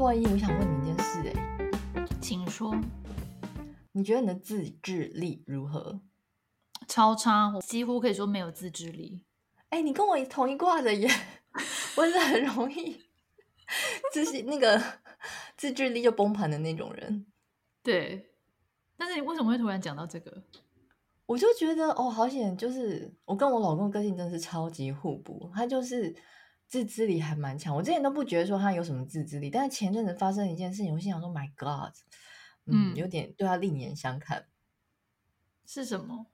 洛伊，我想问你一件事，哎，请说。你觉得你的自制力如何？超差，我几乎可以说没有自制力。哎，你跟我同一挂的耶，我是很容易，自信那个自制力就崩盘的那种人。对，但是你为什么会突然讲到这个？我就觉得哦，好险，就是我跟我老公的个性真的是超级互补，他就是。自制力还蛮强，我之前都不觉得说他有什么自制力，但是前阵子发生一件事情，我心想说：“My God，嗯，嗯有点对他另眼相看。”是什么？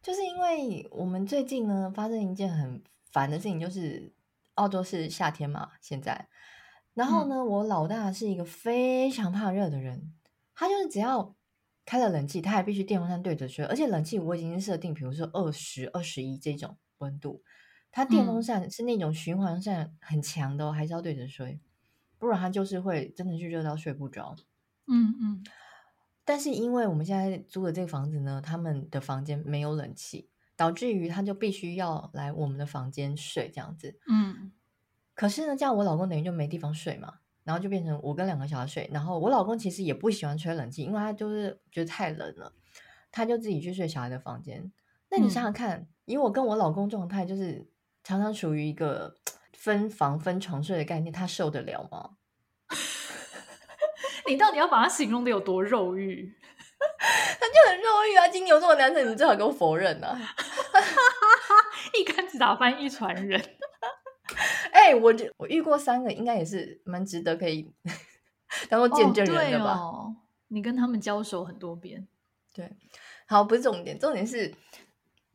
就是因为我们最近呢发生一件很烦的事情，就是澳洲是夏天嘛，现在，然后呢，嗯、我老大是一个非常怕热的人，他就是只要开了冷气，他还必须电风扇对着吹，而且冷气我已经设定，比如说二十二十一这种温度。它电风扇是那种循环扇很强的哦，还是要对着吹，不然它就是会真的是热到睡不着。嗯嗯。但是因为我们现在租的这个房子呢，他们的房间没有冷气，导致于他就必须要来我们的房间睡这样子。嗯。可是呢，这样我老公等于就没地方睡嘛，然后就变成我跟两个小孩睡。然后我老公其实也不喜欢吹冷气，因为他就是觉得太冷了，他就自己去睡小孩的房间。那你想想看，嗯、以我跟我老公状态就是。常常处于一个分房分床睡的概念，他受得了吗？你到底要把它形容的有多肉欲？他就很肉欲啊！金牛座的男生，你最好给我否认啊！一竿子打翻一船人。哎、欸，我我遇过三个，应该也是蛮值得可以当做见证人的吧、哦哦？你跟他们交手很多遍，对，好，不是重点，重点是。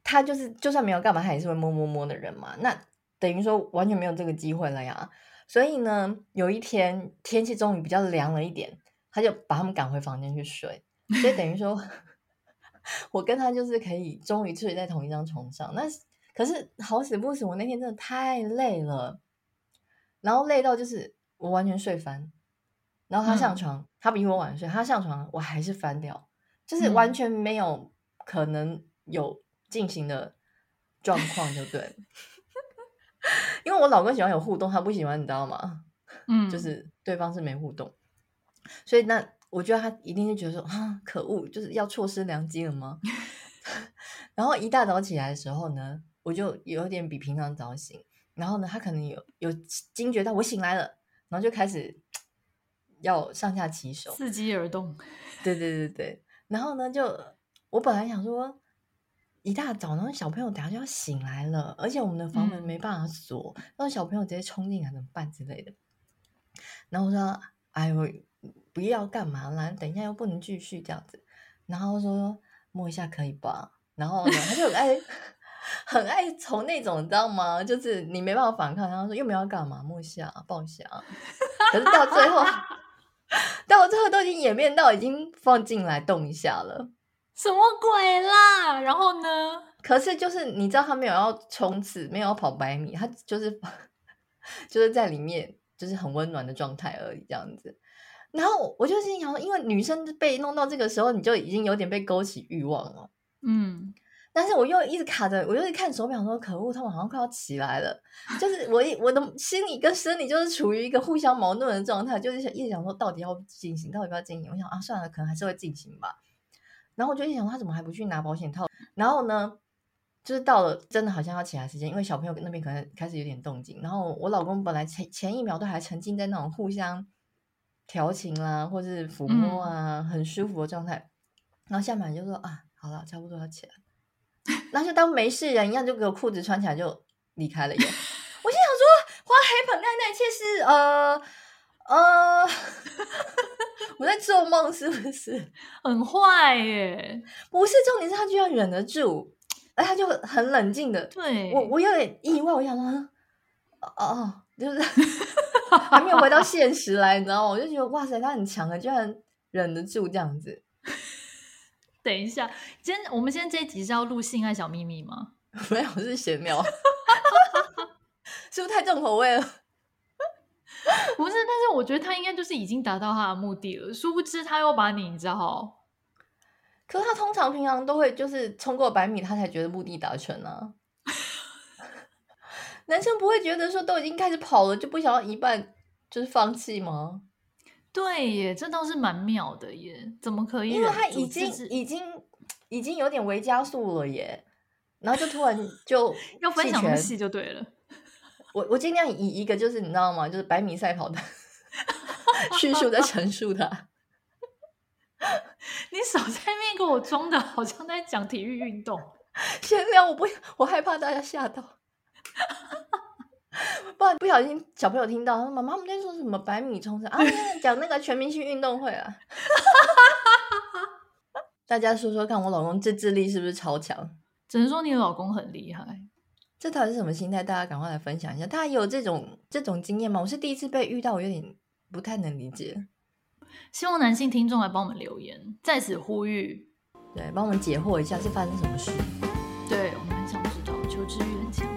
他就是，就算没有干嘛，他也是会摸摸摸的人嘛。那等于说完全没有这个机会了呀。所以呢，有一天天气终于比较凉了一点，他就把他们赶回房间去睡。所以等于说，我跟他就是可以终于睡在同一张床上。那可是好死不死，我那天真的太累了，然后累到就是我完全睡翻。然后他上床，嗯、他比我晚睡，他上床我还是翻掉，就是完全没有可能有。进行的状况就对，因为我老公喜欢有互动，他不喜欢，你知道吗？嗯，就是对方是没互动，所以那我觉得他一定是觉得说啊，可恶，就是要错失良机了吗？然后一大早起来的时候呢，我就有点比平常早醒，然后呢，他可能有有惊觉到我醒来了，然后就开始要上下其手，伺机而动，对对对对，然后呢，就我本来想说。一大早，然后小朋友等下就要醒来了，而且我们的房门没办法锁，嗯、然后小朋友直接冲进来怎么办之类的。然后我说：“哎呦，不要干嘛啦，等一下又不能继续这样子。”然后说：“摸一下可以吧？”然后呢，他就很爱 很爱从那种你知道吗？就是你没办法反抗，然后说又没有要干嘛，摸一下抱一下。可是到最后，到最后都已经演变到已经放进来动一下了。什么鬼啦？然后呢？可是就是你知道他没有要冲刺，没有要跑百米，他就是 就是在里面就是很温暖的状态而已，这样子。然后我就心想说，因为女生被弄到这个时候，你就已经有点被勾起欲望了。嗯，但是我又一直卡着，我又一看手表说，可恶，他们好像快要起来了。就是我一我的心理跟生理就是处于一个互相矛盾的状态，就是一直想说到底要进行，到底要不要进行？我想啊，算了，可能还是会进行吧。然后我就一想，他怎么还不去拿保险套？然后呢，就是到了真的好像要起来时间，因为小朋友那边可能开始有点动静。然后我老公本来前前一秒都还沉浸在那种互相调情啦，或是抚摸啊，很舒服的状态。然后下面就说啊，好了，差不多要起来。然后就当没事人一样，就给我裤子穿起来就离开了。我心想说，花黑盆盖那一切是呃。呃，我在做梦是不是？很坏耶？不是，重点是他居然忍得住，哎，他就很冷静的。对，我我有点意外，我想说，哦，就是 还没有回到现实来，你知道吗？我就觉得哇塞，他很强啊，居然忍得住这样子。等一下，今天我们现在这一集是要录性爱小秘密吗？没有，是闲聊，是不是太重口味了？不是，但是我觉得他应该就是已经达到他的目的了。殊不知他又把你，你知道？可是他通常平常都会就是冲过百米，他才觉得目的达成呢、啊。男生不会觉得说都已经开始跑了，就不想要一半就是放弃吗？对耶，这倒是蛮妙的耶，怎么可以？因为他已经已经已经有点微加速了耶，然后就突然就 要分享的戏就对了。我我尽量以一个就是你知道吗？就是百米赛跑的 叙述在陈述他。你少在那边给我装的，好像在讲体育运动。先聊，我不，我害怕大家吓到。不然不小心小朋友听到，说妈妈我们在说什么百米冲刺啊？讲那个全明星运动会啊。大家说说看，我老公自制力是不是超强？只能说你老公很厉害。这到底是什么心态？大家赶快来分享一下。大家有这种这种经验吗？我是第一次被遇到，我有点不太能理解。希望男性听众来帮我们留言，在此呼吁，对，帮我们解惑一下是发生什么事。对，我们很想知道，求知欲很强。